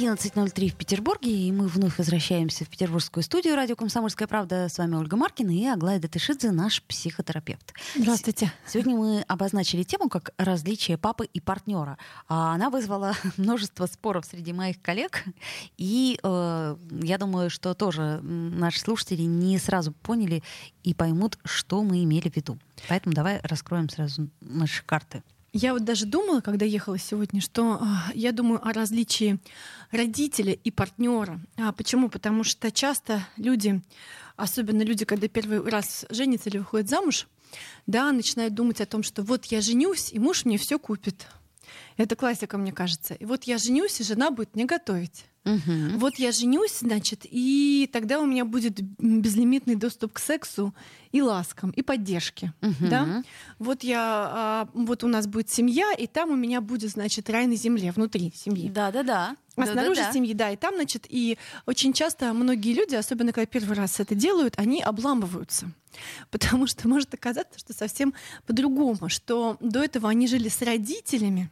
11.03 в Петербурге, и мы вновь возвращаемся в петербургскую студию радио «Комсомольская правда». С вами Ольга Маркина и Аглая Датышидзе, наш психотерапевт. Здравствуйте. Сегодня мы обозначили тему как различие папы и партнера. А она вызвала множество споров среди моих коллег, и э, я думаю, что тоже наши слушатели не сразу поняли и поймут, что мы имели в виду. Поэтому давай раскроем сразу наши карты. Я вот даже думала, когда ехала сегодня, что э, я думаю о различии родителя и партнера. А почему? Потому что часто люди, особенно люди, когда первый раз женятся или выходят замуж, да, начинают думать о том, что вот я женюсь, и муж мне все купит. Это классика, мне кажется. И вот я женюсь, и жена будет мне готовить. Угу. Вот я женюсь, значит, и тогда у меня будет безлимитный доступ к сексу и ласкам, и поддержке. Угу. Да? Вот, я, а, вот у нас будет семья, и там у меня будет, значит, рай на земле, внутри семьи. Да-да-да. А снаружи да, семьи, да, и там, значит, и очень часто многие люди, особенно когда первый раз это делают, они обламываются. Потому что может оказаться, что совсем по-другому, что до этого они жили с родителями,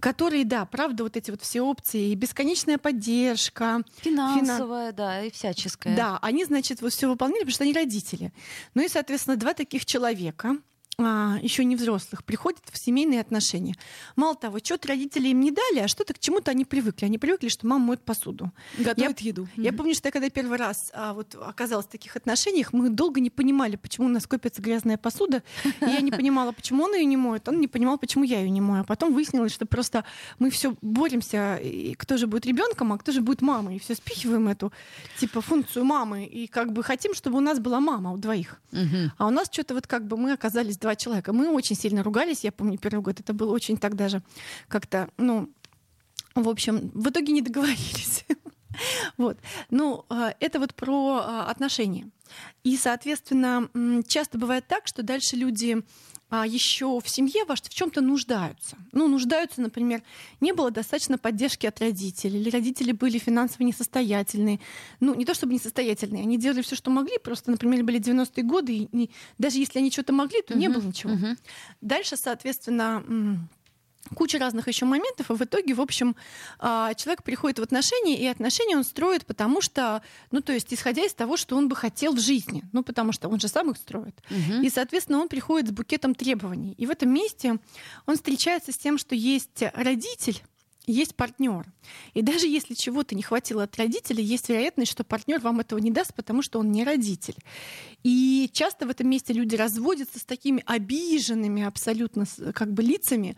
которые, да, правда, вот эти вот все опции, и бесконечная поддержка. Финансовая, фина... да, и всяческая. Да, они, значит, вот все выполняли, потому что они родители. Ну и, соответственно, два таких человека, а, еще не взрослых, приходят в семейные отношения. Мало того, что-то родители им не дали, а что-то к чему-то они привыкли. Они привыкли, что мама моет посуду. Готовит я, еду. Я помню, что я когда первый раз а, вот, оказалась в таких отношениях, мы долго не понимали, почему у нас копится грязная посуда. И я не понимала, почему он ее не моет, он не понимал, почему я ее не мою. А потом выяснилось, что просто мы все боремся, и кто же будет ребенком, а кто же будет мамой. И все спихиваем эту типа функцию мамы. И как бы хотим, чтобы у нас была мама у двоих. Угу. А у нас что-то вот как бы мы оказались два человека. Мы очень сильно ругались, я помню, первый год это было очень так даже как-то, ну, в общем, в итоге не договорились. Вот. Ну, а, это вот про а, отношения. И, соответственно, часто бывает так, что дальше люди а еще в семье ваш в чем-то нуждаются. Ну, нуждаются, например, не было достаточно поддержки от родителей, или родители были финансово несостоятельные. Ну, не то чтобы несостоятельные, они делали все, что могли, просто, например, были 90-е годы, и не, даже если они что-то могли, то uh-huh, не было ничего. Uh-huh. Дальше, соответственно, куча разных еще моментов, и в итоге, в общем, а, человек приходит в отношения, и отношения он строит, потому что, ну, то есть, исходя из того, что он бы хотел в жизни, ну, потому что он же сам их строит. Угу. И, соответственно, он приходит с букетом требований. И в этом месте он встречается с тем, что есть родитель, есть партнер. И даже если чего-то не хватило от родителя, есть вероятность, что партнер вам этого не даст, потому что он не родитель. И часто в этом месте люди разводятся с такими обиженными абсолютно как бы лицами,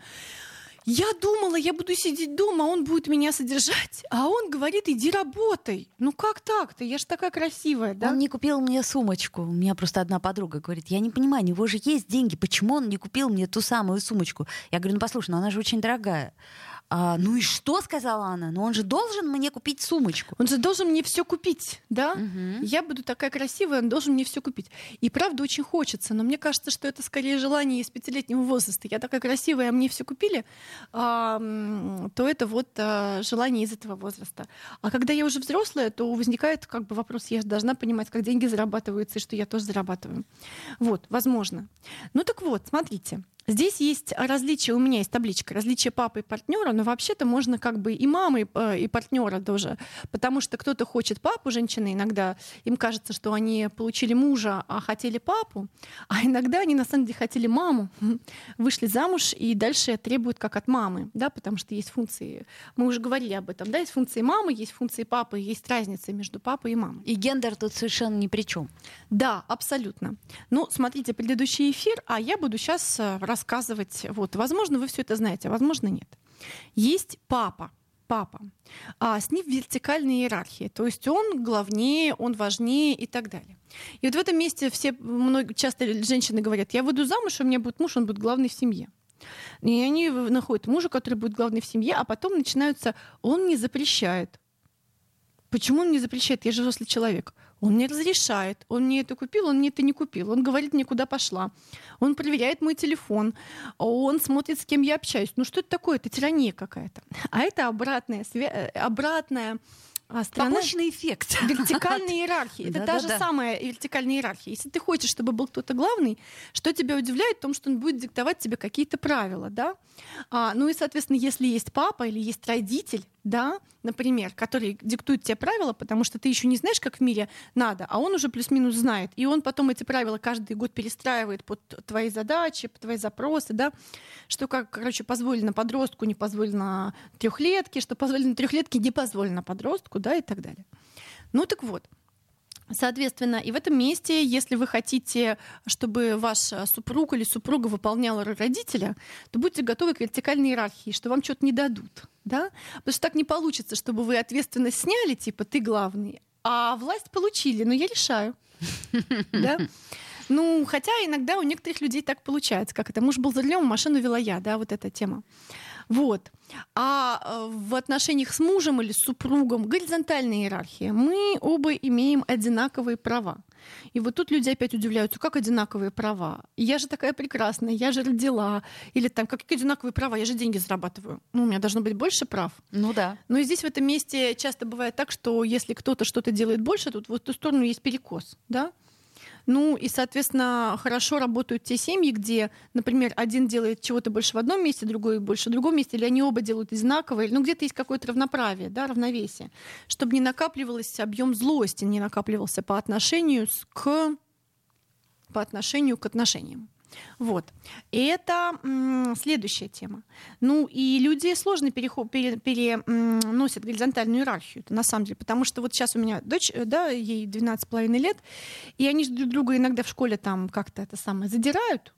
я думала, я буду сидеть дома, он будет меня содержать, а он говорит, иди работай. Ну как так-то? Я же такая красивая, да? Он не купил мне сумочку. У меня просто одна подруга говорит, я не понимаю, у него же есть деньги, почему он не купил мне ту самую сумочку? Я говорю, ну послушай, ну она же очень дорогая. А, ну и что, сказала она? Ну он же должен мне купить сумочку. Он же должен мне все купить, да? Угу. Я буду такая красивая, он должен мне все купить. И правда очень хочется, но мне кажется, что это скорее желание из пятилетнего возраста. Я такая красивая, а мне все купили, а, то это вот а, желание из этого возраста. А когда я уже взрослая, то возникает как бы вопрос, я же должна понимать, как деньги зарабатываются и что я тоже зарабатываю. Вот, возможно. Ну так вот, смотрите. Здесь есть различия, у меня есть табличка, различия папы и партнера, но вообще-то можно как бы и мамы, э, и партнера тоже, потому что кто-то хочет папу, женщины иногда, им кажется, что они получили мужа, а хотели папу, а иногда они на самом деле хотели маму, вышли замуж и дальше требуют как от мамы, да, потому что есть функции, мы уже говорили об этом, да, есть функции мамы, есть функции папы, есть разница между папой и мамой. И гендер тут совершенно ни при чем. Да, абсолютно. Ну, смотрите предыдущий эфир, а я буду сейчас рассказывать рассказывать. Вот, возможно, вы все это знаете, а возможно, нет. Есть папа, папа. А с ним вертикальная иерархия. То есть он главнее, он важнее и так далее. И вот в этом месте все много, часто женщины говорят, я выйду замуж, у меня будет муж, он будет главный в семье. И они находят мужа, который будет главный в семье, а потом начинаются, он не запрещает. Почему он мне запрещает? Я же взрослый человек. Он мне разрешает. Он мне это купил, он мне это не купил. Он говорит мне, куда пошла. Он проверяет мой телефон. Он смотрит, с кем я общаюсь. Ну что это такое? Это тирания какая-то. А это обратная, свя... обратная а страна... Побочный эффект. Вертикальная иерархия. Это та же самая вертикальная иерархия. Если ты хочешь, чтобы был кто-то главный, что тебя удивляет в том, что он будет диктовать тебе какие-то правила, да? А, ну и, соответственно, если есть папа или есть родитель, да, например, который диктует тебе правила, потому что ты еще не знаешь, как в мире надо, а он уже плюс-минус знает, и он потом эти правила каждый год перестраивает под твои задачи, под твои запросы, да, что как, короче, позволено подростку, не позволено трехлетке, что позволено трехлетке, не позволено подростку, да, и так далее. Ну так вот, Соответственно, и в этом месте, если вы хотите, чтобы ваш э, супруг или супруга выполняла роль родителя, то будьте готовы к вертикальной иерархии, что вам что-то не дадут. Да? Потому что так не получится, чтобы вы ответственность сняли, типа ты главный, а власть получили, но я решаю. Да? Ну, хотя иногда у некоторых людей так получается, как это муж был за рулем, машину вела я, да, вот эта тема. Вот. А э, в отношениях с мужем или с супругом горизонтальная иерархия. Мы оба имеем одинаковые права. И вот тут люди опять удивляются, как одинаковые права? Я же такая прекрасная, я же родила. Или там, какие одинаковые права? Я же деньги зарабатываю. Ну, у меня должно быть больше прав. Ну да. Но и здесь в этом месте часто бывает так, что если кто-то что-то делает больше, тут в эту сторону есть перекос. Да? Ну и, соответственно, хорошо работают те семьи, где, например, один делает чего-то больше в одном месте, другой больше в другом месте, или они оба делают одинаково, или ну где-то есть какое-то равноправие, да, равновесие, чтобы не накапливался объем злости, не накапливался по отношению к по отношению к отношениям. Вот. И это м, следующая тема. Ну и люди сложно переход, пере, переносят горизонтальную иерархию, на самом деле, потому что вот сейчас у меня дочь, э, да, ей 12,5 лет, и они друг друга иногда в школе там как-то это самое задирают,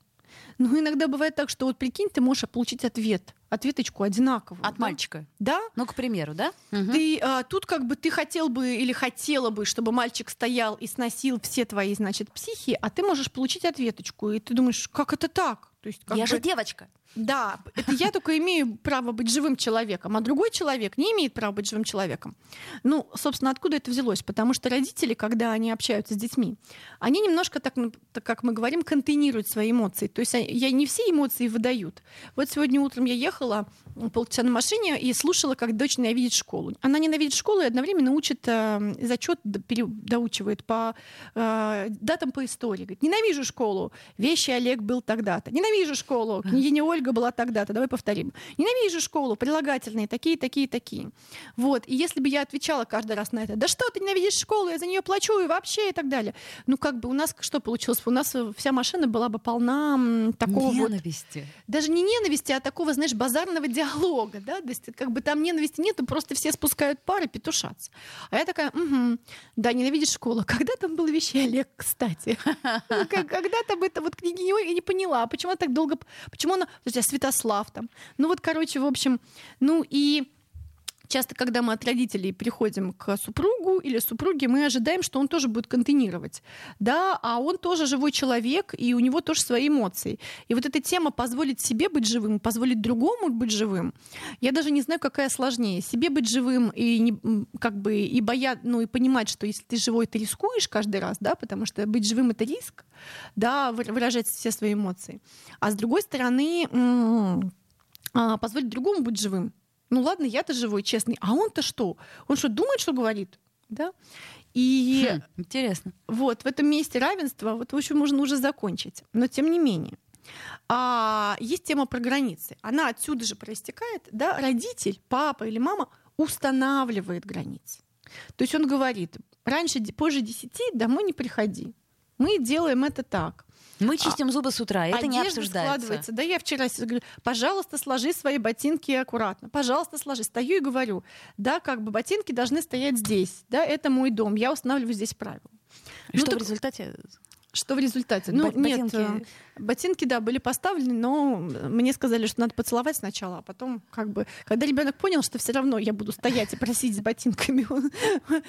но иногда бывает так, что вот прикинь, ты можешь получить ответ ответочку одинаковую. От да? мальчика? Да. Ну, к примеру, да? Ты а, тут как бы ты хотел бы или хотела бы, чтобы мальчик стоял и сносил все твои, значит, психи, а ты можешь получить ответочку, и ты думаешь, как это так? То есть, как я бы... же девочка. Да, это я только имею право быть живым человеком, а другой человек не имеет права быть живым человеком. Ну, собственно, откуда это взялось? Потому что родители, когда они общаются с детьми, они немножко, так, так как мы говорим, контейнируют свои эмоции. То есть я не все эмоции выдают. Вот сегодня утром я ехала полчаса на машине и слушала, как дочь ненавидит школу. Она ненавидит школу и одновременно учит э, зачет, доучивает по э, датам по истории. Говорит, ненавижу школу. Вещи Олег был тогда-то. Ненавижу школу. Княгиня Ольга Ольга была тогда-то, давай повторим. Ненавижу школу, прилагательные, такие, такие, такие. Вот. И если бы я отвечала каждый раз на это, да что ты ненавидишь школу, я за нее плачу и вообще и так далее. Ну, как бы у нас что получилось? У нас вся машина была бы полна такого ненависти. Вот, даже не ненависти, а такого, знаешь, базарного диалога, да, то есть как бы там ненависти нету, просто все спускают пары, петушаться. А я такая, угу, да, ненавидишь школу. Когда там был вещи Олег, кстати? Когда там это вот княгиня я не поняла, почему она так долго, почему она, тебя Святослав там. Ну вот, короче, в общем, ну и часто, когда мы от родителей приходим к супругу или супруге, мы ожидаем, что он тоже будет контейнировать. Да, а он тоже живой человек, и у него тоже свои эмоции. И вот эта тема позволить себе быть живым, позволить другому быть живым, я даже не знаю, какая сложнее. Себе быть живым и не, как бы и боя, ну и понимать, что если ты живой, ты рискуешь каждый раз, да, потому что быть живым это риск, да, выражать все свои эмоции. А с другой стороны, а, позволить другому быть живым ну ладно, я-то живой, честный, а он-то что? Он что, думает, что говорит? Да? И хм, интересно. Вот в этом месте равенства, вот в общем, можно уже закончить. Но тем не менее. А, есть тема про границы. Она отсюда же проистекает. Да? Родитель, папа или мама устанавливает границы. То есть он говорит, раньше, позже 10 домой не приходи. Мы делаем это так. Мы а чистим зубы с утра, это не обсуждается. складывается. Да, я вчера говорю, пожалуйста, сложи свои ботинки аккуратно. Пожалуйста, сложи. Стою и говорю, да, как бы ботинки должны стоять здесь. Да, это мой дом, я устанавливаю здесь правила. И ну, что так... в результате что в результате? Ну, ботинки... нет, э, ботинки, да, были поставлены, но мне сказали, что надо поцеловать сначала, а потом, как бы, когда ребенок понял, что все равно я буду стоять и просить с ботинками,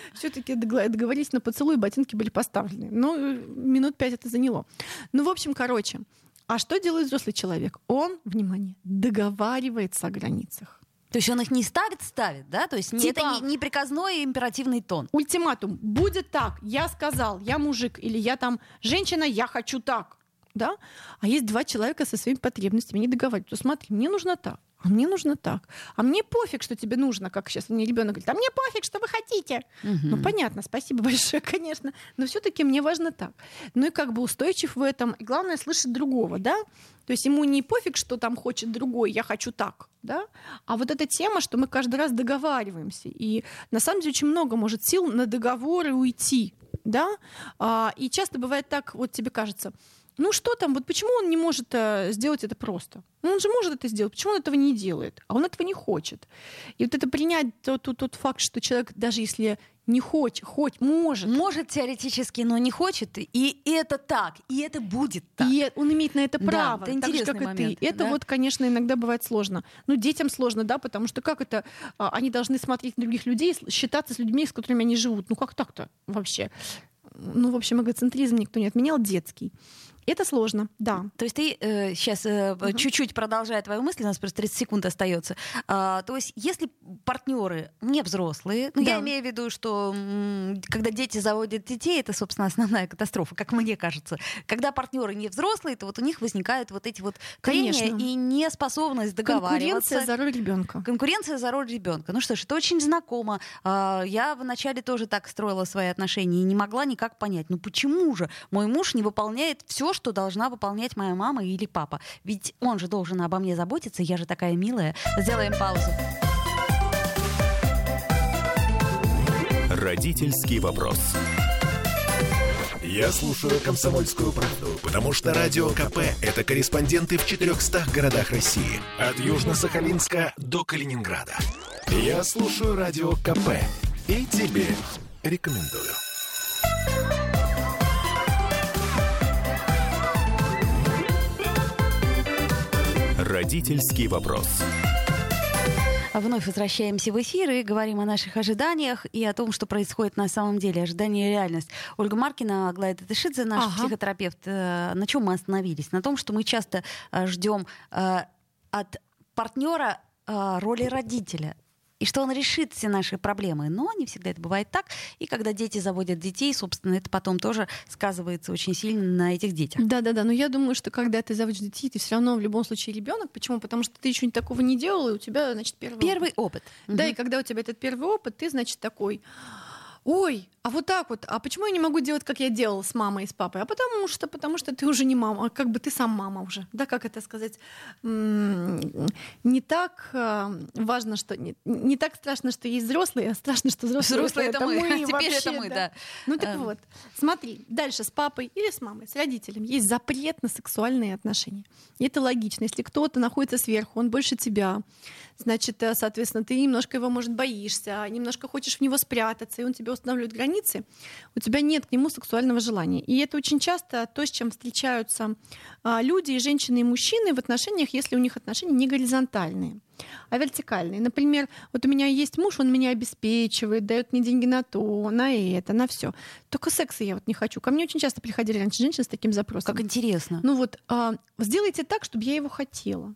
все-таки договорились на поцелуй, ботинки были поставлены. Ну, минут пять это заняло. Ну, в общем, короче, а что делает взрослый человек? Он, внимание, договаривается о границах. То есть он их не ставит, ставит, да? То есть типа, это не, не приказной императивный тон. Ультиматум. Будет так, я сказал, я мужик, или я там женщина, я хочу так. Да? А есть два человека со своими потребностями, не договариваются. Смотри, мне нужно так а мне нужно так. А мне пофиг, что тебе нужно, как сейчас мне ребенок говорит, а мне пофиг, что вы хотите. Угу. Ну, понятно, спасибо большое, конечно. Но все-таки мне важно так. Ну и как бы устойчив в этом. И главное, слышать другого, да? То есть ему не пофиг, что там хочет другой, я хочу так, да? А вот эта тема, что мы каждый раз договариваемся. И на самом деле очень много может сил на договоры уйти, да? А, и часто бывает так, вот тебе кажется, ну что там, вот почему он не может э, сделать это просто? Ну он же может это сделать, почему он этого не делает? А он этого не хочет. И вот это принять тот, тот, тот факт, что человек, даже если не хочет, хоть может. Может теоретически, но не хочет. И это так, и это будет так. И он имеет на это право, да, это так же, как момент, и ты. Это да? вот, конечно, иногда бывает сложно. Ну, детям сложно, да, потому что как это? А, они должны смотреть на других людей, считаться с людьми, с которыми они живут. Ну, как так-то вообще? Ну, в общем, эгоцентризм никто не отменял, детский. Это сложно, да. То есть ты э, сейчас э, угу. чуть-чуть продолжая твою мысль, у нас просто 30 секунд остается. А, то есть если партнеры не взрослые, ну да. я имею в виду, что м, когда дети заводят детей, это, собственно, основная катастрофа, как мне кажется. Когда партнеры не взрослые, то вот у них возникают вот эти вот трения и неспособность договариваться. Конкуренция за роль ребенка. Конкуренция за роль ребенка. Ну что ж, это очень знакомо. А, я вначале тоже так строила свои отношения и не могла никак понять, ну почему же мой муж не выполняет все, что должна выполнять моя мама или папа. Ведь он же должен обо мне заботиться, я же такая милая. Сделаем паузу. Родительский вопрос. Я слушаю «Комсомольскую правду», потому что «Радио КП» — это корреспонденты в 400 городах России. От Южно-Сахалинска до Калининграда. Я слушаю «Радио КП» и тебе рекомендую. Родительский вопрос. Вновь возвращаемся в эфир и говорим о наших ожиданиях и о том, что происходит на самом деле. Ожидание и реальность. Ольга Маркина, Аглая Татышидзе, наш ага. психотерапевт. Э, на чем мы остановились? На том, что мы часто э, ждем э, от партнера роли родителя и что он решит все наши проблемы. Но не всегда это бывает так. И когда дети заводят детей, собственно, это потом тоже сказывается очень сильно на этих детях. Да-да-да, но я думаю, что когда ты заводишь детей, ты все равно в любом случае ребенок. Почему? Потому что ты еще такого не делал, и у тебя, значит, первый, первый опыт. опыт. Да, угу. и когда у тебя этот первый опыт, ты, значит, такой ой, а вот так вот, а почему я не могу делать, как я делала с мамой и с папой? А потому что, потому что ты уже не мама, а как бы ты сам мама уже. Да, как это сказать? Не так э, важно, что... Не, не так страшно, что есть взрослые, а страшно, что взрослые, взрослые это, это мы. мы. Теперь вообще, это мы, да. да. Ну так вот, смотри, дальше с папой или с мамой, с родителем есть запрет на сексуальные отношения. И это логично. Если кто-то находится сверху, он больше тебя, значит, э, соответственно, ты немножко его, может, боишься, немножко хочешь в него спрятаться, и он тебе устанавливает границы, у тебя нет к нему сексуального желания. И это очень часто то, с чем встречаются а, люди, и женщины, и мужчины в отношениях, если у них отношения не горизонтальные, а вертикальные. Например, вот у меня есть муж, он меня обеспечивает, дает мне деньги на то, на это, на все. Только секса я вот не хочу. Ко мне очень часто приходили раньше женщины с таким запросом. Как интересно. Ну вот, а, сделайте так, чтобы я его хотела.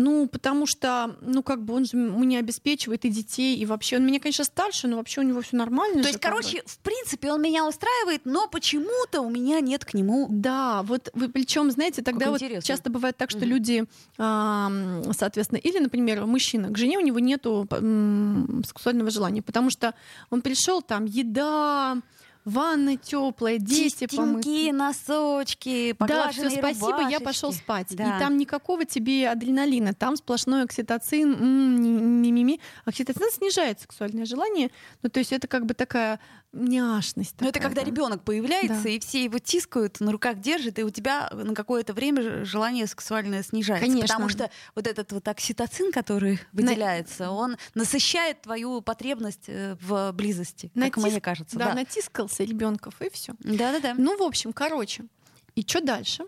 Ну, потому что, ну, как бы он же меня обеспечивает и детей, и вообще он меня, конечно, старше, но вообще у него все нормально. То есть, короче, в принципе, он меня устраивает, но почему-то у меня нет к нему. Да, вот вы причем, знаете, тогда как вот интересно. часто бывает так, что mm-hmm. люди, соответственно, или, например, мужчина, к жене у него нету сексуального желания, потому что он пришел там еда ванна теплая, дети помыты. носочки, Да, все, спасибо, рубашечки. я пошел спать. Да. И там никакого тебе адреналина, там сплошной окситоцин, ми-ми-ми. Окситоцин снижает сексуальное желание, ну то есть это как бы такая няшность. Но это когда ребенок появляется, да. и все его тискают, на руках держат, и у тебя на какое-то время желание сексуальное снижается. Конечно. Потому что вот этот вот окситоцин, который выделяется, на... он насыщает твою потребность э, в близости, Натис... как мне кажется. Да, да. натискался ребенков, и все. Да-да-да. Ну, в общем, короче. И что дальше?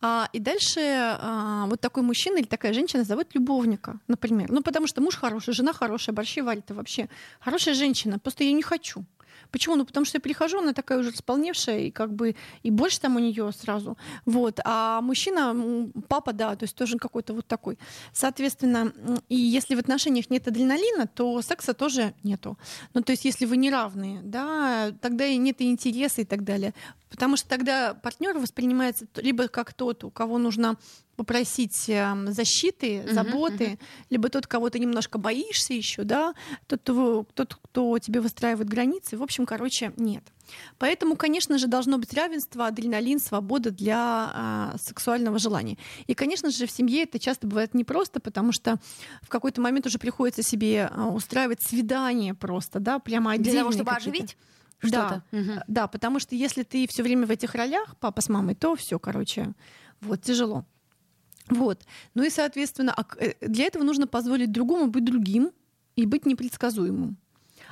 А, и дальше а, вот такой мужчина или такая женщина зовут любовника, например. Ну, потому что муж хороший, жена хорошая, борщи варит, и вообще хорошая женщина, просто я не хочу. Почему? Ну, потому что я прихожу, она такая уже располневшая, и как бы и больше там у нее сразу. Вот. А мужчина, папа, да, то есть тоже какой-то вот такой. Соответственно, и если в отношениях нет адреналина, то секса тоже нету. Ну, то есть если вы не равные, да, тогда и нет и интереса и так далее. Потому что тогда партнер воспринимается либо как тот, у кого нужно попросить эм, защиты, заботы, uh-huh, uh-huh. либо тот, кого ты немножко боишься еще, да, тот, тот, кто тебе выстраивает границы. В общем, короче, нет. Поэтому, конечно же, должно быть равенство, адреналин, свобода для э, сексуального желания. И, конечно же, в семье это часто бывает непросто, потому что в какой-то момент уже приходится себе э, устраивать свидание просто, да, прямо отдельно. Для того, чтобы оживить? Да, угу. да, потому что если ты все время в этих ролях, папа с мамой, то все, короче, вот тяжело. Вот. Ну и, соответственно, э, для этого нужно позволить другому быть другим и быть непредсказуемым.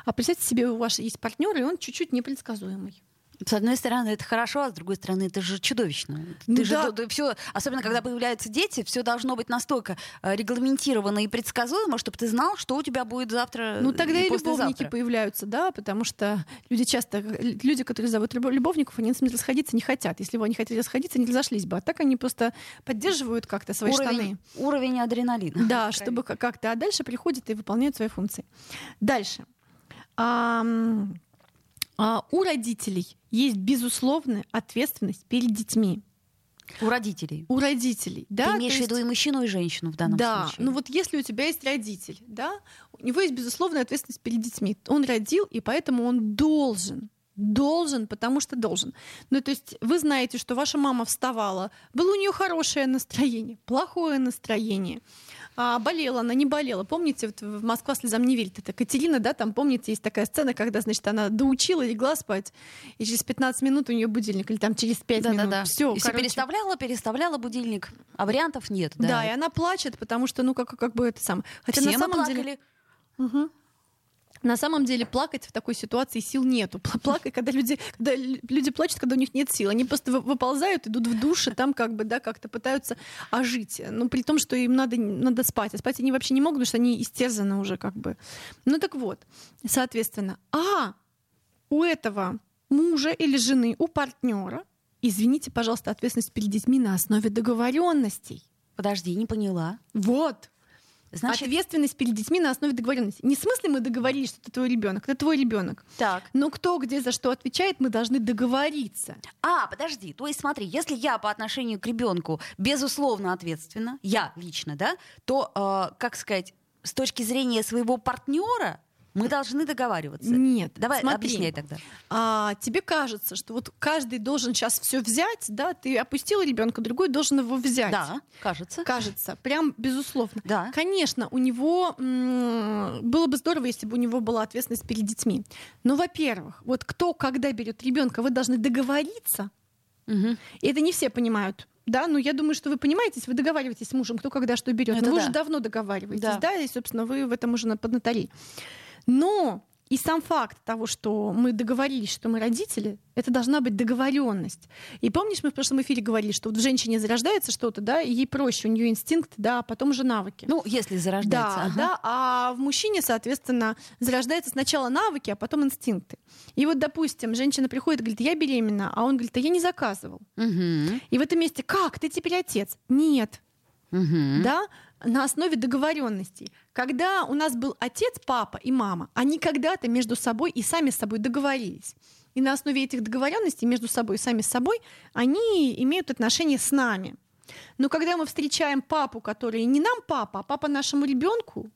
А представьте себе, у вас есть партнер, и он чуть-чуть непредсказуемый. С одной стороны, это хорошо, а с другой стороны, это же чудовищно. Ну, Ты да. же все, особенно когда появляются дети, все должно быть настолько э, регламентировано и предсказуемо, чтобы ты знал, что у тебя будет завтра. Ну тогда и, и любовники появляются, да, потому что люди часто, люди, которые зовут любовников, они с ними расходиться не хотят. Если бы они хотели расходиться, они разошлись бы. А так они просто поддерживают как-то свои уровень, штаны. Уровень адреналина. Да, чтобы как-то. А дальше приходят и выполняют свои функции. Дальше. А, у родителей есть безусловная ответственность перед детьми. У родителей. У родителей, да. Ты имеешь в виду и мужчину, и женщину в данном да, случае. Да, ну вот если у тебя есть родитель, да, у него есть безусловная ответственность перед детьми. Он родил, и поэтому он должен Должен, потому что должен. Ну, то есть вы знаете, что ваша мама вставала, было у нее хорошее настроение, плохое настроение а, болела она, не болела. Помните, вот в «Москва слезам не верит» это Катерина, да, там, помните, есть такая сцена, когда, значит, она доучила, легла спать, и через 15 минут у нее будильник, или там через 5 да, минут. Да, да. Все, и короче... переставляла, переставляла будильник, а вариантов нет. Да, да и она плачет, потому что, ну, как, как бы это сам. Хотя Все на самом деле... Угу. На самом деле плакать в такой ситуации сил нету. Плакать, когда люди, когда люди плачут, когда у них нет сил. Они просто выползают, идут в душ, и там как бы, да, как-то пытаются ожить. Ну, при том, что им надо, надо спать. А спать они вообще не могут, потому что они истерзаны уже как бы. Ну так вот, соответственно. А у этого мужа или жены, у партнера, извините, пожалуйста, ответственность перед детьми на основе договоренностей. Подожди, не поняла. Вот. Значит... Ответственность перед детьми на основе договоренности. Не в смысле мы договорились, что это твой ребенок, это твой ребенок. Так. Но кто где за что отвечает, мы должны договориться. А, подожди, то есть смотри, если я по отношению к ребенку безусловно ответственна, я лично, да, то, э, как сказать, с точки зрения своего партнера мы должны договариваться. Нет. Давай смотри, объясняй тогда. А, тебе кажется, что вот каждый должен сейчас все взять, да? Ты опустил ребенка, другой должен его взять. Да, кажется. Кажется, прям безусловно. Да. Конечно, у него было бы здорово, если бы у него была ответственность перед детьми. Но, во-первых, вот кто когда берет ребенка, вы должны договориться. Угу. И это не все понимают да, ну я думаю, что вы понимаетесь, вы договариваетесь с мужем, кто когда что берет. Но вы да. уже давно договариваетесь, да. да, и, собственно, вы в этом уже поднаторили. Но и сам факт того, что мы договорились, что мы родители, это должна быть договоренность. И помнишь, мы в прошлом эфире говорили, что вот в женщине зарождается что-то, да, и ей проще, у нее инстинкт, да, а потом уже навыки. Ну, если зарождается. Да, ага. да, а в мужчине, соответственно, зарождается сначала навыки, а потом инстинкты. И вот, допустим, женщина приходит и говорит, я беременна, а он говорит, а я не заказывал. Угу. И в этом месте, как, ты теперь отец? Нет. Угу. Да, на основе договоренностей. Когда у нас был отец, папа и мама, они когда-то между собой и сами с собой договорились. И на основе этих договоренностей между собой и сами с собой они имеют отношение с нами. Но когда мы встречаем папу, который не нам папа, а папа нашему ребенку,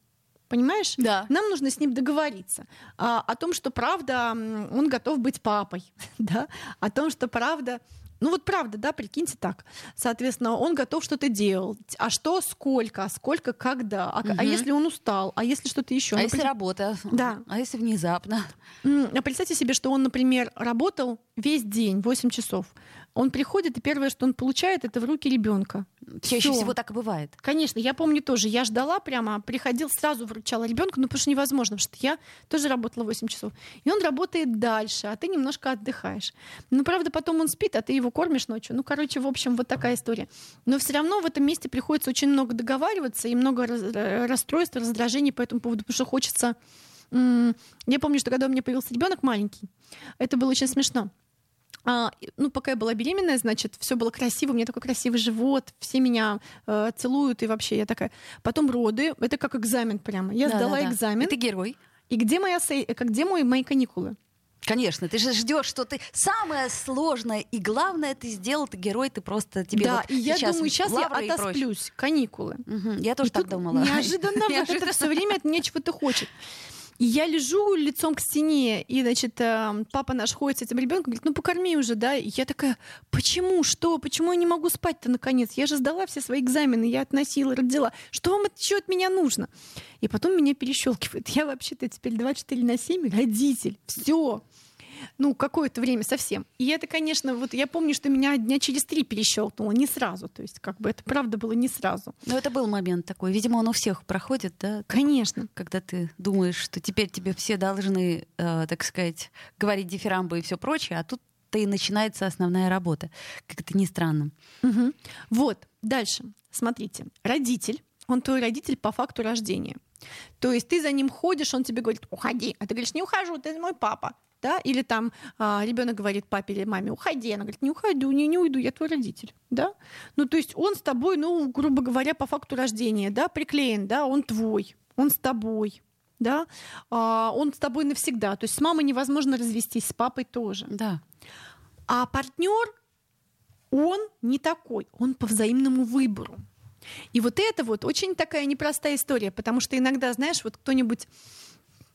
понимаешь? Да. Нам нужно с ним договориться а, о том, что правда он готов быть папой, да, о том, что правда ну вот правда, да, прикиньте так. Соответственно, он готов что-то делать. А что, сколько, а сколько, когда? А, угу. а если он устал? А если что-то еще? А ну, если при... работа? Да. А если внезапно? А представьте себе, что он, например, работал весь день, 8 часов. Он приходит, и первое, что он получает, это в руки ребенка. Чаще всего так и бывает. Конечно, я помню тоже. Я ждала прямо, приходил, сразу вручала ребенка, ну потому что невозможно, потому что я тоже работала 8 часов. И он работает дальше, а ты немножко отдыхаешь. Ну, правда, потом он спит, а ты его кормишь ночью. Ну, короче, в общем, вот такая история. Но все равно в этом месте приходится очень много договариваться и много расстройств, раздражений по этому поводу, потому что хочется я помню, что когда у меня появился ребенок маленький, это было очень смешно. А, ну, пока я была беременная, значит, все было красиво, у меня такой красивый живот, все меня э, целуют, и вообще я такая. Потом роды, это как экзамен прямо. Я сдала Да-да-да. экзамен. И ты герой. И где моя э, где мои, мои каникулы? Конечно, ты же ждешь, что ты самое сложное и главное ты сделал, ты герой, ты просто тебе да, вот и я сейчас думаю, сейчас я отосплюсь, каникулы. Мгм, Я тоже И так думала. Неожиданно вот это все время от меня чего-то хочет. И я лежу лицом к стене, и, значит, э, папа наш ходит с этим ребенком, говорит, ну покорми уже, да. И я такая, почему, что, почему я не могу спать-то наконец? Я же сдала все свои экзамены, я относила, родила. Что вам еще от меня нужно? И потом меня перещелкивает. Я вообще-то теперь 24 на 7 родитель. Все. Ну, какое-то время совсем. И это, конечно, вот я помню, что меня дня через три перещелкнуло, не сразу. То есть, как бы это правда было не сразу. Ну, это был момент такой. Видимо, он у всех проходит, да, Конечно. когда ты думаешь, что теперь тебе все должны, э, так сказать, говорить дифирамбы и все прочее, а тут и начинается основная работа. Как это ни странно. Мгм. Вот, дальше. Смотрите. Родитель, он твой родитель по факту рождения. То есть ты за ним ходишь, он тебе говорит, уходи. А ты говоришь, не ухожу, ты мой папа. Да? Или там ребенок говорит папе или маме, уходи. Она говорит, не уходи, не, не уйду, я твой родитель. Да? Ну, то есть он с тобой, ну, грубо говоря, по факту рождения, да, приклеен, да, он твой, он с тобой. Да? А, он с тобой навсегда. То есть с мамой невозможно развестись, с папой тоже. Да. А партнер, он не такой, он по взаимному выбору. И вот это вот очень такая непростая история, потому что иногда, знаешь, вот кто-нибудь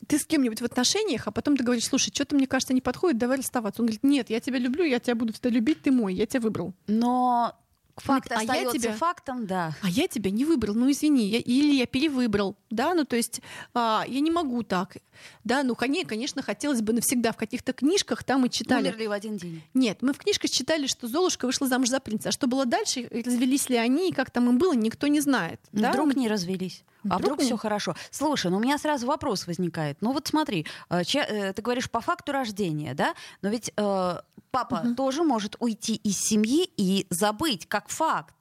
ты с кем-нибудь в отношениях, а потом ты говоришь, слушай, что-то мне кажется не подходит, давай расставаться. Он говорит, нет, я тебя люблю, я тебя буду всегда любить, ты мой, я тебя выбрал. Но факт А я остается тебя- фактом, да. А я тебя не выбрал, ну извини, я- или я перевыбрал, да, ну то есть а, я не могу так, да, ну коне- конечно, хотелось бы навсегда в каких-то книжках там и читали. Умерли в один день. Нет, мы в книжках читали, что Золушка вышла замуж за принца. А что было дальше, развелись ли они, и как там им было, никто не знает. да? Вдруг не развелись. А Вдруг все хорошо. Слушай, ну у меня сразу вопрос возникает. Ну вот смотри, э, че- э, ты говоришь по факту рождения, да? Но ведь э, папа тоже может уйти из семьи и забыть как факт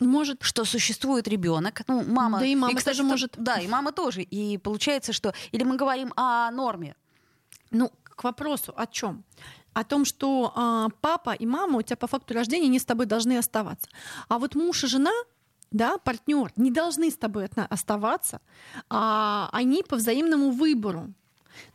Может, что существует ребенок. Ну, мама. Да и мама кстати, тоже то- может. Да, и мама тоже. И получается, что. Или мы говорим о норме. ну, к вопросу о чем? О том, что а, папа и мама у тебя по факту рождения не с тобой должны оставаться. А вот муж и жена, да, партнер, не должны с тобой оставаться, а они по взаимному выбору.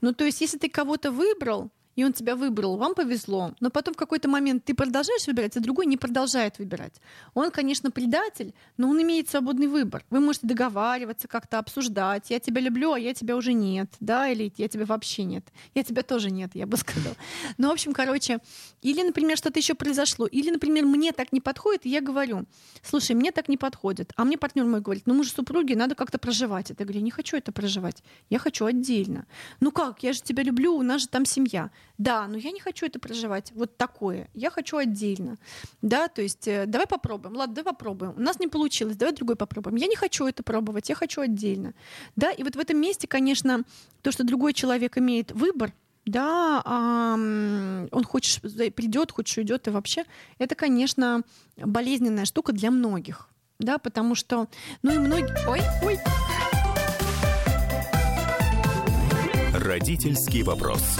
Ну, то есть, если ты кого-то выбрал, и он тебя выбрал, вам повезло, но потом в какой-то момент ты продолжаешь выбирать, а другой не продолжает выбирать. Он, конечно, предатель, но он имеет свободный выбор. Вы можете договариваться, как-то обсуждать. Я тебя люблю, а я тебя уже нет, да, или я тебя вообще нет. Я тебя тоже нет, я бы сказала. Ну, в общем, короче, или, например, что-то еще произошло, или, например, мне так не подходит, и я говорю, слушай, мне так не подходит, а мне партнер мой говорит, ну мы же супруги, надо как-то проживать. Я говорю, не хочу это проживать, я хочу отдельно. Ну как, я же тебя люблю, у нас же там семья. Да, но я не хочу это проживать, вот такое, я хочу отдельно. Да, то есть э, давай попробуем, ладно, давай попробуем. У нас не получилось, давай другой попробуем. Я не хочу это пробовать, я хочу отдельно. Да, и вот в этом месте, конечно, то, что другой человек имеет выбор, да, ам, он хочешь придет, хочешь уйдет, и вообще это, конечно, болезненная штука для многих, да, потому что, ну и многие, ой, ой, Родительский вопрос.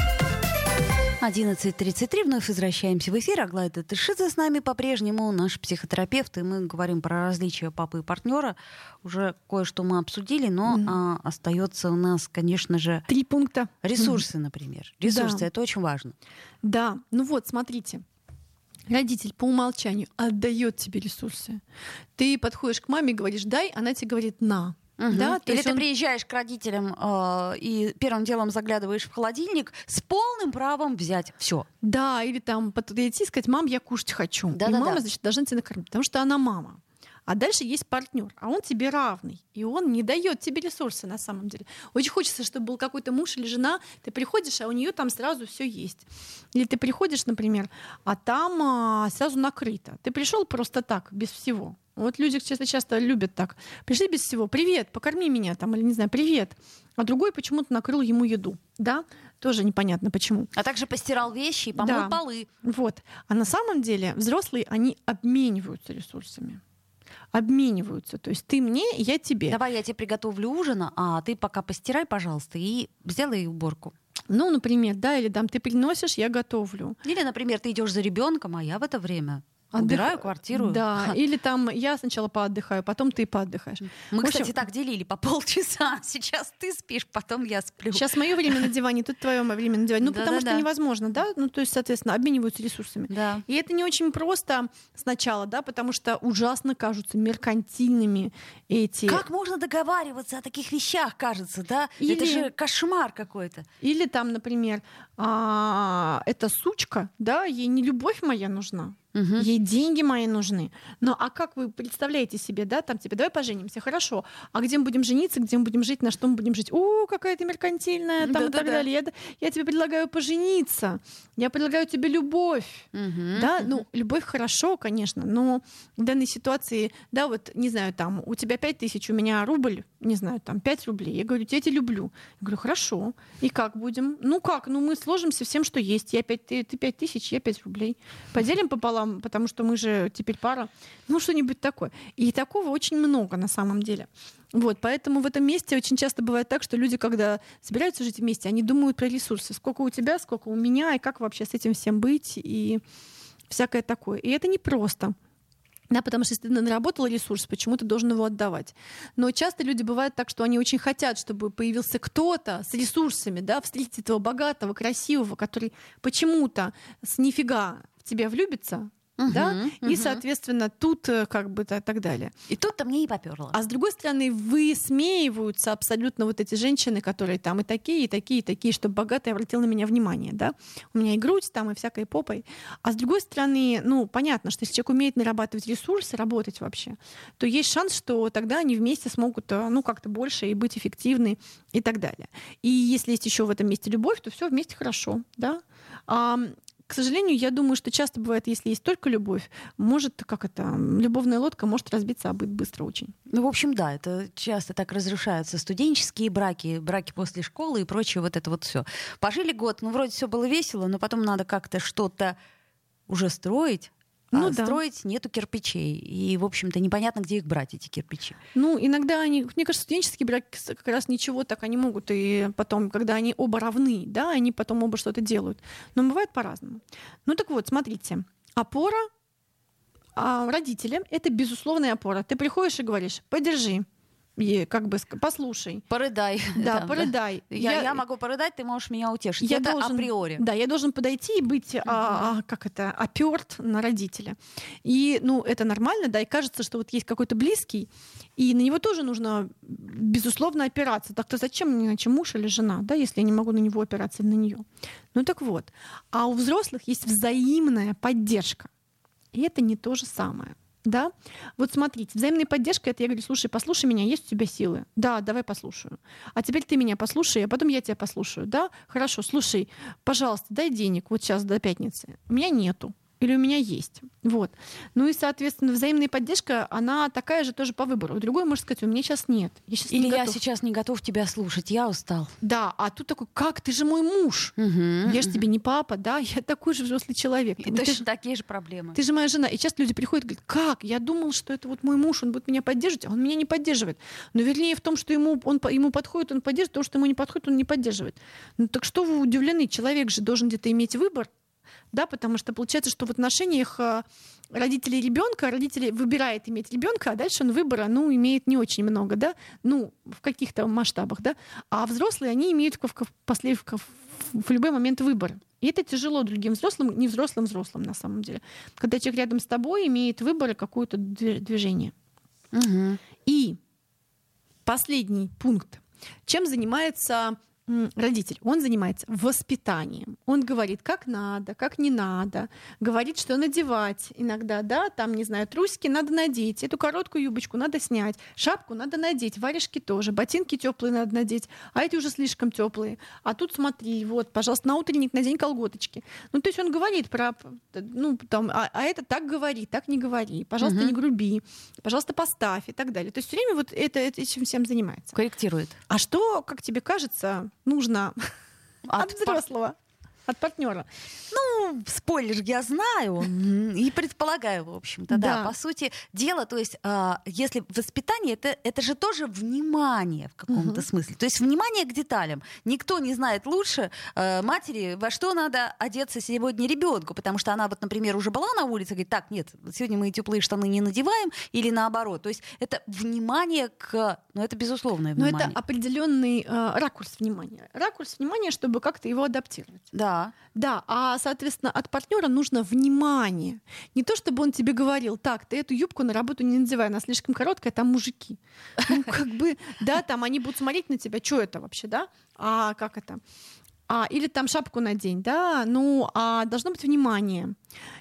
11.33, вновь возвращаемся в эфир. Аглая Датышидзе с нами по-прежнему, наш психотерапевт, и мы говорим про различия папы и партнера. Уже кое-что мы обсудили, но а, остается у нас, конечно же, три пункта. ресурсы, например. Ресурсы Да. это очень важно. Да, ну вот, смотрите. Родитель по умолчанию отдает тебе ресурсы. Ты подходишь к маме и говоришь «дай», она тебе говорит «на». Мгм. Да, то Или есть ты он- приезжаешь к родителям э, и первым делом заглядываешь в холодильник с полным правом взять все. Да, или там подойти и сказать, мам, я кушать хочу. Да-да-да. и мама, значит, должна тебя накормить, потому что она мама. А дальше есть партнер, а он тебе равный, и он не дает тебе ресурсы на самом деле. Очень хочется, чтобы был какой-то муж или жена, ты приходишь, а у нее там сразу все есть. Или ты приходишь, например, а там а, сразу накрыто. Ты пришел просто так, без всего. Вот люди часто, часто любят так. Пришли без всего. Привет, покорми меня там, или не знаю, привет. А другой почему-то накрыл ему еду. Да? Тоже непонятно почему. А также постирал вещи и помыл Да. полы. Вот. А на самом деле взрослые, они обмениваются ресурсами. Обмениваются. То есть ты мне, я тебе. Давай я тебе приготовлю ужин, а ты пока постирай, пожалуйста, и сделай уборку. Ну, например, да, или там ты приносишь, я готовлю. Или, например, ты идешь за ребенком, а я в это время Отдых- убираю квартиру. Да, или там я сначала поотдыхаю, потом ты поотдыхаешь. Мы, общем, кстати, так делили по полчаса. Сейчас ты спишь, потом я сплю. Сейчас мое время на диване, тут твое время на диване. Ну, потому что Да-да-да. невозможно, да? Ну, то есть, соответственно, обмениваются ресурсами. Да. И это не очень просто сначала, да, потому что ужасно кажутся меркантильными эти. Как можно договариваться о таких вещах, кажется, да? Это Или- же кошмар какой-то. Или там, например, а, эта сучка, да, ей не любовь моя нужна, Мгм. ей деньги мои нужны. Но а как вы представляете себе, да, там тебе, давай поженимся, хорошо, а где мы будем жениться, где мы будем жить, на что мы будем жить? О, какая ты меркантильная, там и так Да-да-да. далее. Я, я тебе предлагаю пожениться, я предлагаю тебе любовь. Мгм. Да, ну, любовь хорошо, конечно, но в данной ситуации, да, вот, не знаю, там, у тебя пять тысяч, у меня рубль, не знаю, там, 5 рублей. Я говорю, я тебя люблю. Я говорю, хорошо. И как будем? Ну как? Ну мы сложимся всем, что есть. Я 5, ты, ты 5 тысяч, я 5 рублей. Поделим пополам, потому что мы же теперь пара. Ну что-нибудь такое. И такого очень много на самом деле. Вот, поэтому в этом месте очень часто бывает так, что люди, когда собираются жить вместе, они думают про ресурсы. Сколько у тебя, сколько у меня, и как вообще с этим всем быть, и всякое такое. И это непросто. Да, потому что если ты наработал ресурс, почему ты должен его отдавать? Но часто люди бывают так, что они очень хотят, чтобы появился кто-то с ресурсами, да, встретить этого богатого, красивого, который почему-то с нифига тебя влюбится, да, Мгм, и, соответственно, тут э, как бы так, так далее. И тут-то мне и поперло. А с другой стороны, высмеиваются абсолютно вот эти женщины, которые там и такие, и такие, и такие, чтобы богатый обратил на меня внимание, да. У меня и грудь там, и всякой попой. А с другой стороны, ну, понятно, что если человек умеет нарабатывать ресурсы, работать вообще, то есть шанс, что тогда они вместе смогут, э, ну, как-то больше и быть эффективны и так далее. И если есть еще в этом месте любовь, то все вместе хорошо, да. А, к сожалению, я думаю, что часто бывает, если есть только любовь, может, как это, любовная лодка может разбиться, а быть быстро очень. Ну, в общем, да, это часто так разрушаются студенческие браки, браки после школы и прочее, вот это вот все. Пожили год, ну, вроде все было весело, но потом надо как-то что-то уже строить. Ну а да. строить нету кирпичей. И, в общем-то, непонятно, где их брать, эти кирпичи. Ну, иногда они, мне кажется, студенческие браки как раз ничего так они могут, и потом, когда они оба равны, да, они потом оба что-то делают. Но бывает по-разному. Ну так вот, смотрите, опора а, родителя — это безусловная опора. Ты приходишь и говоришь, подержи, и как бы послушай, Порыдай. да, Там, порыдай. Я, я могу порыдать, ты можешь меня утешить. Я это должен- априори. Да, я должен подойти и быть, а, а, как это, оперт на родителя. И, ну, это нормально, да, и кажется, что вот есть какой-то близкий, и на него тоже нужно, безусловно, опираться. Так-то зачем мне иначе муж или жена, да, если я не могу на него опираться или на нее? Ну так вот. А у взрослых есть взаимная поддержка. И это не то же самое. Да? Вот смотрите, взаимная поддержка это я говорю, слушай, послушай меня, есть у тебя силы? Да, давай послушаю. А теперь ты меня послушай, а потом я тебя послушаю. Да? Хорошо, слушай, пожалуйста, дай денег вот сейчас до пятницы. У меня нету. Или у меня есть. Вот. Ну и, соответственно, взаимная поддержка, она такая же тоже по выбору. Другой может сказать, у меня сейчас нет. Я сейчас Или не я готов. сейчас не готов тебя слушать, я устал. Да, а тут такой, как, ты же мой муж. Мгм, Я же мгм. тебе не папа, да, я такой же взрослый человек. И Ты точно ж- такие же проблемы. ты же моя жена. И часто люди приходят и говорят, как? Я думал, что это вот мой муж, он будет меня поддерживать, а он меня не поддерживает. Но вернее в том, что ему, он, ему подходит, он поддерживает, то, что ему не подходит, он не поддерживает. Ну так что вы удивлены? Человек же должен где-то иметь выбор, да, потому что получается, что в отношениях э, родителей ребенка, родители выбирает иметь ребенка, а дальше он выбора, ну, имеет не очень много, да, ну, в каких-то масштабах, да, а взрослые, они имеют в, в, в- в любой момент выбор. И это тяжело другим взрослым, не взрослым взрослым на самом деле. Когда человек рядом с тобой имеет выбор какое-то движение. Мгм. И последний пункт. Чем занимается родитель, он занимается воспитанием. Он говорит, как надо, как не надо, говорит, что надевать иногда, да, там, не знаю, трусики надо надеть, эту короткую юбочку надо снять, шапку надо надеть, варежки тоже, ботинки теплые надо надеть, а эти уже слишком теплые. А тут смотри, вот, пожалуйста, на утренник надень колготочки. Ну, то есть он говорит про, ну, там, а, а это так говори, так не говори, пожалуйста, угу. не груби, пожалуйста, поставь и так далее. То есть все время вот это, это этим всем занимается. Корректирует. А что, как тебе кажется, нужно от, от взрослого? От партнера. Ну, спойлер, я знаю и предполагаю, в общем-то, да. да. По сути дела, то есть, э, если воспитание, это, это же тоже внимание в каком-то угу. смысле. То есть внимание к деталям. Никто не знает лучше э, матери, во что надо одеться сегодня ребенку, потому что она вот, например, уже была на улице, говорит, так, нет, сегодня мы теплые штаны не надеваем, или наоборот. То есть это внимание к, ну это безусловное внимание. Но это определенный э, ракурс внимания. Ракурс внимания, чтобы как-то его адаптировать. Да. Да. а, соответственно, от партнера нужно внимание. Не то, чтобы он тебе говорил, так, ты эту юбку на работу не надевай, она слишком короткая, там мужики. Ну, как бы, да, там они будут смотреть на тебя, что это вообще, да? А как это? А, или там шапку надень, да, ну, а должно быть внимание.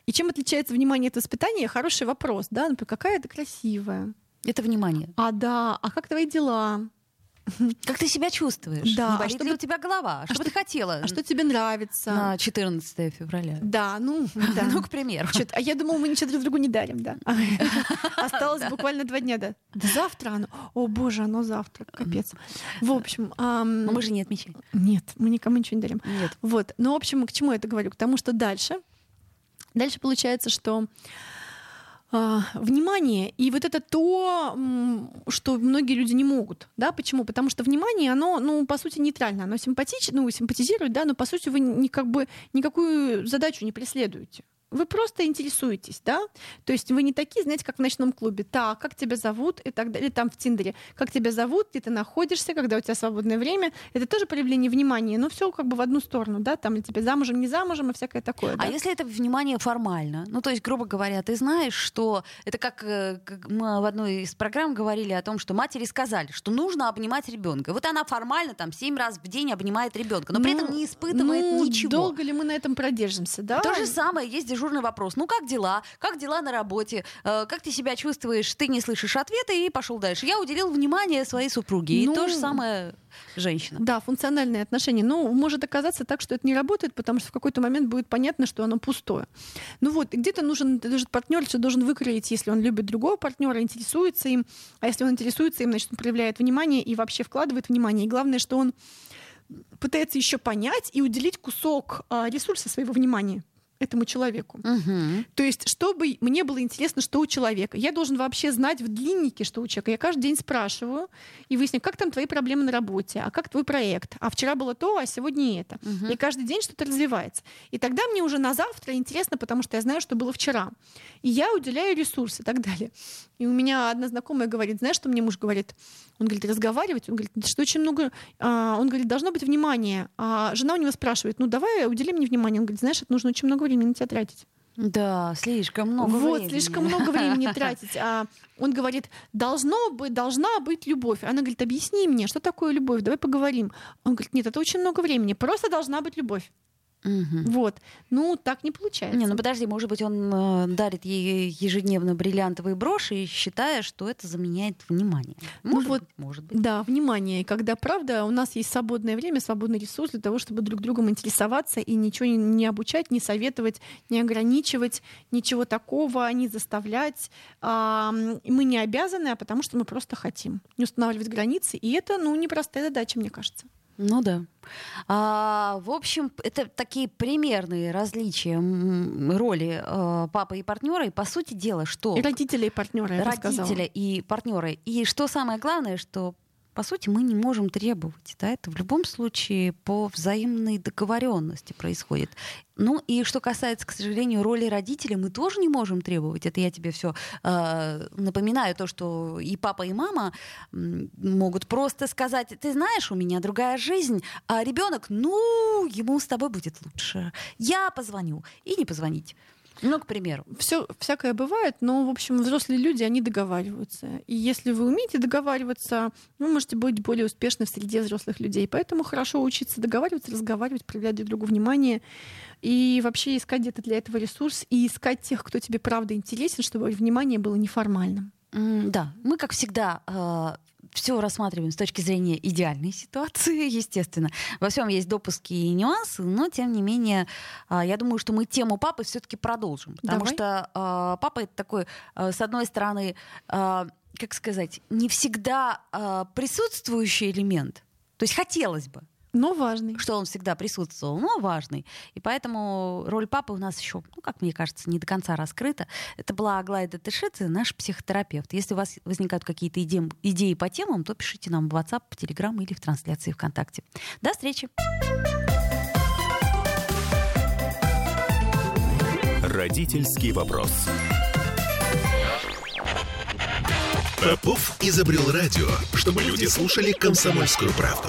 И чем отличается внимание от воспитания? Хороший вопрос, да, например, какая это красивая. Это внимание. А, да, а как твои дела? Как ты себя чувствуешь? Да. Не болит а что ли у тебя голова? Что а бы ты хотела? А что тебе нравится? На 14 февраля. Да, ну, да. ну, к примеру. А я думала, мы ничего друг другу не дарим, да. Осталось буквально два дня, да. Завтра оно. О, боже, оно завтра. Капец. В общем... Но мы же не отмечаем. Нет, мы никому ничего не дарим. Нет. Вот. Ну, в общем, к чему я это говорю? К тому, что дальше... Дальше получается, что а, внимание, и вот это то, что многие люди не могут, да, почему? Потому что внимание, оно, ну, по сути, нейтрально, оно симпатично, ну, симпатизирует, да, но по сути вы ни, как бы никакую задачу не преследуете вы просто интересуетесь, да? То есть вы не такие, знаете, как в ночном клубе. Так, как тебя зовут и так далее. Или там в Тиндере. Как тебя зовут, где ты находишься, когда у тебя свободное время. Это тоже проявление внимания, но все как бы в одну сторону, да? Там или тебе замужем, не замужем и всякое такое. А да? если это внимание формально? Ну, то есть, грубо говоря, ты знаешь, что это как, э, как мы в одной из программ говорили о том, что матери сказали, что нужно обнимать ребенка. Вот она формально там семь раз в день обнимает ребенка, но при ну, этом не испытывает ну, ничего. Долго ли мы на этом продержимся, да? То же самое есть дежурный вопрос. Ну, как дела? Как дела на работе? Э, как ты себя чувствуешь? Ты не слышишь ответа и пошел дальше. Я уделил внимание своей супруге. Ну, и то же самое женщина. Да, функциональные отношения. Но ну, может оказаться так, что это не работает, потому что в какой-то момент будет понятно, что оно пустое. Ну вот, где-то нужен даже партнер, что должен выкроить, если он любит другого партнера, интересуется им. А если он интересуется им, значит, он проявляет внимание и вообще вкладывает внимание. И главное, что он пытается еще понять и уделить кусок а, ресурса своего внимания этому человеку. Угу. То есть, чтобы мне было интересно, что у человека. Я должен вообще знать в длиннике, что у человека. Я каждый день спрашиваю и выясняю, как там твои проблемы на работе, а как твой проект. А вчера было то, а сегодня это. Угу. И каждый день что-то развивается. И тогда мне уже на завтра интересно, потому что я знаю, что было вчера. И я уделяю ресурсы и так далее. И у меня одна знакомая говорит, знаешь, что мне муж говорит? Он говорит, разговаривать. Он говорит, что очень много... А, он говорит, должно быть внимание. А жена у него спрашивает, ну давай удели мне внимание. Он говорит, знаешь, это нужно очень много времени на тебя тратить. Да, слишком много вот, времени. слишком много времени тратить. А он говорит, должно быть, должна быть любовь. Она говорит, объясни мне, что такое любовь, давай поговорим. Он говорит, нет, это очень много времени, просто должна быть любовь. Угу. Вот. Ну, так не получается. Не, ну подожди, может быть, он э, дарит ей ежедневно бриллиантовые броши, считая, что это заменяет внимание. Ну может ну вот, быть, может быть. Да, внимание. И когда, правда, у нас есть свободное время, свободный ресурс для того, чтобы друг другом интересоваться и ничего не, не обучать, не советовать, не ограничивать, ничего такого, не заставлять. А, мы не обязаны, а потому что мы просто хотим не устанавливать границы. И это, ну, непростая задача, мне кажется. Ну да. А, в общем, это такие примерные различия роли э, папы и партнера. И по сути дела, что... И родители и партнеры, Родители и партнеры. И что самое главное, что по сути, мы не можем требовать. Да? Это в любом случае по взаимной договоренности происходит. Ну и что касается, к сожалению, роли родителей, мы тоже не можем требовать. Это я тебе все э, напоминаю, то, что и папа, и мама могут просто сказать, ты знаешь, у меня другая жизнь, а ребенок, ну, ему с тобой будет лучше. Я позвоню. И не позвонить. Ну, к примеру. Все всякое бывает, но, в общем, взрослые люди, они договариваются. И если вы умеете договариваться, вы можете быть более успешны в среде взрослых людей. Поэтому хорошо учиться договариваться, разговаривать, проявлять друг другу внимание и вообще искать где-то для этого ресурс и искать тех, кто тебе правда интересен, чтобы внимание было неформальным. Да, мы, как всегда, э, все рассматриваем с точки зрения идеальной ситуации, естественно. Во всем есть допуски и нюансы, но тем не менее, а, я думаю, что мы тему папы все-таки продолжим. Потому Давай. что а, папа это такой, а, с одной стороны, как сказать, не всегда присутствующий элемент. То есть хотелось бы, но важный. Что он всегда присутствовал, но важный. И поэтому роль папы у нас еще, ну, как мне кажется, не до конца раскрыта. Это была Аглая Датышидзе, наш психотерапевт. Если у вас возникают какие-то идеи, идеи по темам, то пишите нам в WhatsApp, в Telegram или в трансляции ВКонтакте. До встречи! Родительский вопрос. Попов изобрел радио, чтобы люди слушали комсомольскую правду.